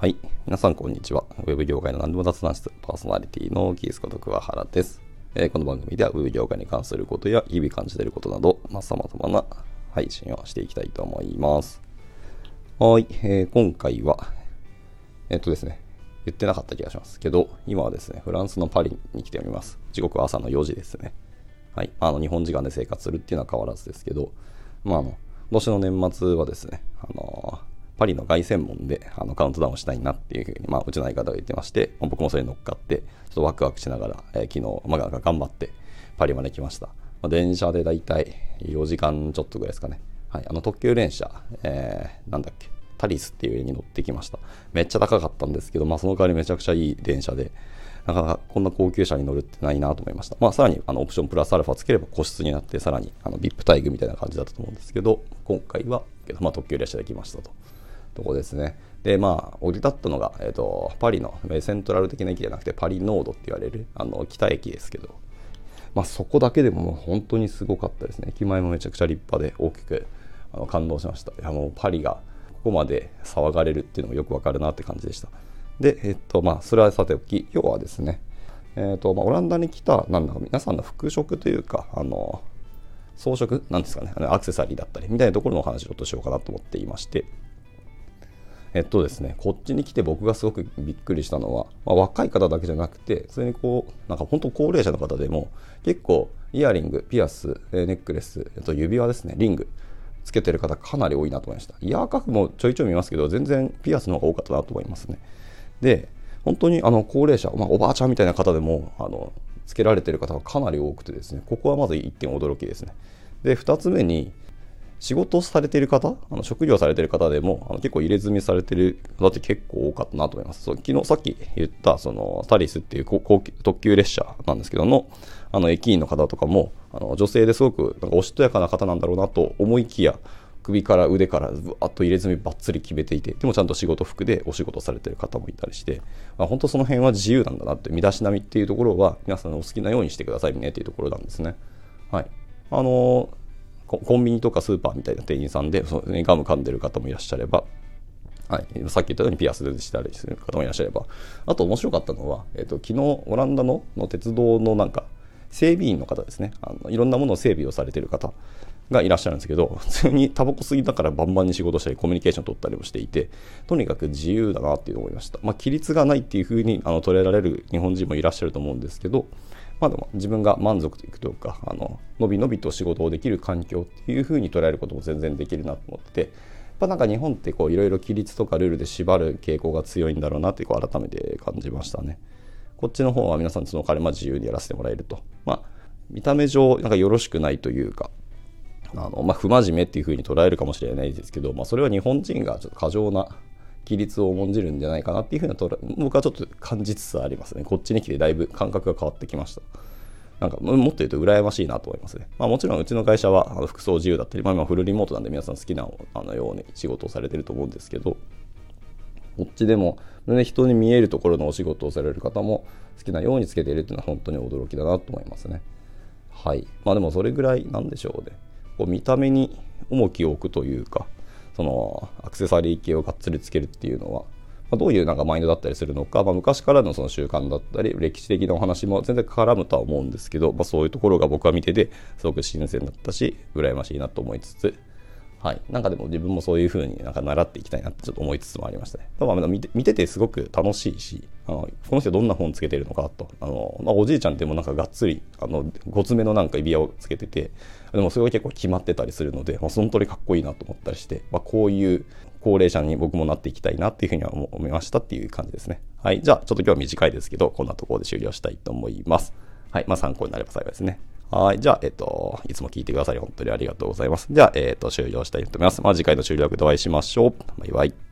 はい皆さんこんにちは。ウェブ業界の何でも雑談室パーソナリティのキースこと桑原です、えーこの番組ではウェブ業界に関することや日々感じていることなど、まあ、様々な配信をしていきたいと思います。はい、えー今回は、えっとですね、言ってなかった気がしますけど、今はですね、フランスのパリに来ております。時刻は朝の4時ですね。はい、あの日本時間で生活するっていうのは変わらずですけど、まあ、あの今年の年末はですね、あのパリの凱旋門であのカウントダウンしたいなっていうふうに、まあ、うちの相方が言ってまして、僕もそれに乗っかって、ちょっとワクワクしながら、えー昨日、まあ、頑張ってパリまで来ました。まあ、電車でだいたい4時間ちょっとぐらいですかね。はい、あの特急電車、えーなんだっけ、タリスっていう家に乗ってきました。めっちゃ高かったんですけど、まあ、その代わりめちゃくちゃいい電車で、なかなかこんな高級車に乗るってないなと思いました。まあ、さらにあのオプションプラスアルファつければ個室になって、さらにあの VIP 待遇みたいな感じだったと思うんですけど、今回は、まあ、特急列車で来ましたと。とこですね。で、まあ、降り立ったのが、えっ、と、パリのセントラル的な駅じゃなくて、パリノードって言われる、あの、北駅ですけど、まあ、そこだけでももう本当にすごかったですね。駅前もめちゃくちゃ立派で大きくあの感動しました。いや、もうパリがここまで騒がれるっていうのがよくわかるなって感じでした。で、えっ、と、まあ、それはさておき、今日はですね、えっ、と、まあ、オランダに来た、なんだか皆さんの服飾というか、あの、装飾なんですかね、アクセサリーだったりみたいなところのお話をしようかなと思っていまして、えっとですね、こっちに来て僕がすごくびっくりしたのは、まあ、若い方だけじゃなくて、普通にこう、なんか本当高齢者の方でも、結構イヤリング、ピアス、ネックレス、えっと指輪ですね、リング、つけてる方かなり多いなと思いました。イヤーカフもちょいちょい見ますけど、全然ピアスの方が多かったなと思いますね。で、本当にあの高齢者、まあ、おばあちゃんみたいな方でも、あの、つけられてる方がかなり多くてですね、ここはまず一点驚きですね。で、二つ目に、仕事をされている方、あの職業されている方でもあの結構入れ墨されている方って結構多かったなと思います。そう昨日さっき言ったそのタリスっていう高級特急列車なんですけどのあの駅員の方とかもあの女性ですごくなんかおしとやかな方なんだろうなと思いきや首から腕からぶわっと入れ墨ばっつり決めていてでもちゃんと仕事服でお仕事されている方もいたりして、まあ、本当その辺は自由なんだなって身だしなみっていうところは皆さんお好きなようにしてくださいねっていうところなんですね。はい。あのコンビニとかスーパーみたいな店員さんで、そガム噛んでる方もいらっしゃれば、はい、さっき言ったようにピアスでしたりする方もいらっしゃれば、あと面白かったのは、えっと昨日オランダのの鉄道のなんか整備員の方ですねあの、いろんなものを整備をされてる方がいらっしゃるんですけど、普通にタバコ吸いながらバンバンに仕事したり、コミュニケーション取ったりもしていて、とにかく自由だなっていうのを思いました。まあ、規律がないっていうふうにあの捉えられる日本人もいらっしゃると思うんですけど、まあでも自分が満足いくというか、あの、のびのびと仕事をできる環境っていうふうに捉えることも全然できるなと思ってて、やっぱなんか日本っていろいろ規律とかルールで縛る傾向が強いんだろうなってこう改めて感じましたね。こっちの方は皆さんその彼ま自由にやらせてもらえると。まあ、見た目上なんかよろしくないというか、あのまあ、不真面目っていうふうに捉えるかもしれないですけど、まあ、それは日本人がちょっと過剰な規律を重んじるんじゃないかなっていうふうな捉え僕はちょっと感じつつありますね。こっちに来てだいぶ感覚が変わってきました。なんかももっと言うと羨ましいなと思いますね。まあ、もちろんうちの会社はあの服装自由だったり、まあ、今フルリモートなんで皆さん好きなあのように仕事をされてると思うんですけど、こっちでも、ね、人に見えるところのお仕事をされる方も好きなようにつけているっていうのは本当に驚きだなと思いますね。はい。まあでもそれぐらいなんでしょうね。こう見た目に重きを置くというか、そのアクセサリー系をがっつりつけるっていうのは、まあ、どういうなんかマインドだったりするのか、まあ、昔からのその習慣だったり歴史的なお話も全然絡むとは思うんですけど、まあ、そういうところが僕は見ててすごく新鮮だったし羨ましいなと思いつつはい、なんかでも自分もそういう風になんか習っていきたいなってちょっと思いつつもありましたね。だまあ見て見ててすごく楽しいし、あのこの人どんな本つけてるのかと、あのまあ、おじいちゃんってもなんかがっつりあのごつめのなんか指輪をつけてて、でもそれが結構決まってたりするので、まあ、その通りかっこいいなと思ったりして、まあ、こういう高齢者に僕もなっていきたいなっていうふうには思いましたっていう感じですね。はい、じゃあちょっと今日は短いですけど、こんなところで終了したいと思います。はい、まあ参考になれば幸いですね。はい。じゃあ、えっと、いつも聞いてくださり本当にありがとうございます。じゃあ、えっと、終了したいと思います。まあ、次回の終了でお会いしましょう。バイバイ。